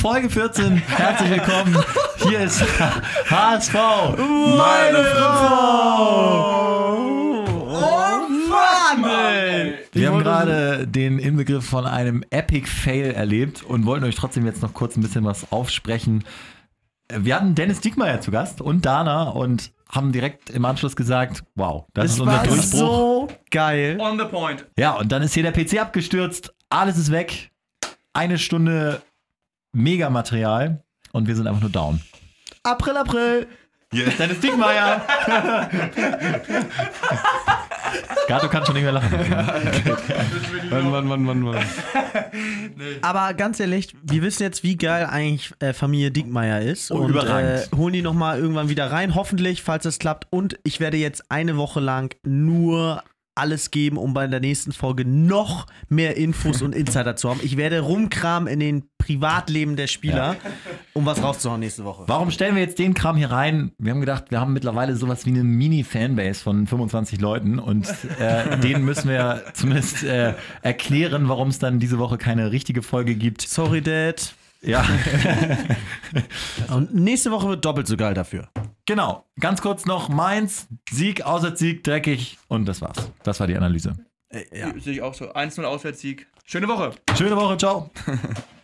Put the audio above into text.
Folge 14. Herzlich willkommen. Hier ist HSV. Meine Frau. Oh Mann, ey. Wir haben gerade den Inbegriff von einem Epic Fail erlebt und wollten euch trotzdem jetzt noch kurz ein bisschen was aufsprechen. Wir hatten Dennis Diekmeyer zu Gast und Dana und haben direkt im Anschluss gesagt, wow, das Es ist unser war Durchbruch. so geil. On the point. Ja, und dann ist hier der PC abgestürzt, alles ist weg. Eine Stunde Megamaterial und wir sind einfach nur down. April, April. Hier ist Dennis Diekmeyer. Gato kann schon nicht mehr lachen. Mann, Mann, Mann, Mann, Mann. Aber ganz ehrlich, wir wissen jetzt, wie geil eigentlich äh, Familie Diekmeyer ist. Oh, und. Äh, holen die nochmal irgendwann wieder rein, hoffentlich, falls es klappt. Und ich werde jetzt eine Woche lang nur alles geben, um bei der nächsten Folge noch mehr Infos und Insider zu haben. Ich werde rumkramen in den Privatleben der Spieler, um was rauszuhauen nächste Woche. Warum stellen wir jetzt den Kram hier rein? Wir haben gedacht, wir haben mittlerweile sowas wie eine Mini-Fanbase von 25 Leuten und äh, denen müssen wir zumindest äh, erklären, warum es dann diese Woche keine richtige Folge gibt. Sorry, Dad. Ja, Und nächste Woche wird doppelt so geil dafür. genau. Ganz kurz noch Mainz, Sieg, Auswärtssieg, dreckig und das war's. Das war die Analyse. Äh, ja. Sehe ich auch so. 1-0 Auswärtssieg. Schöne Woche. Schöne Woche, ciao.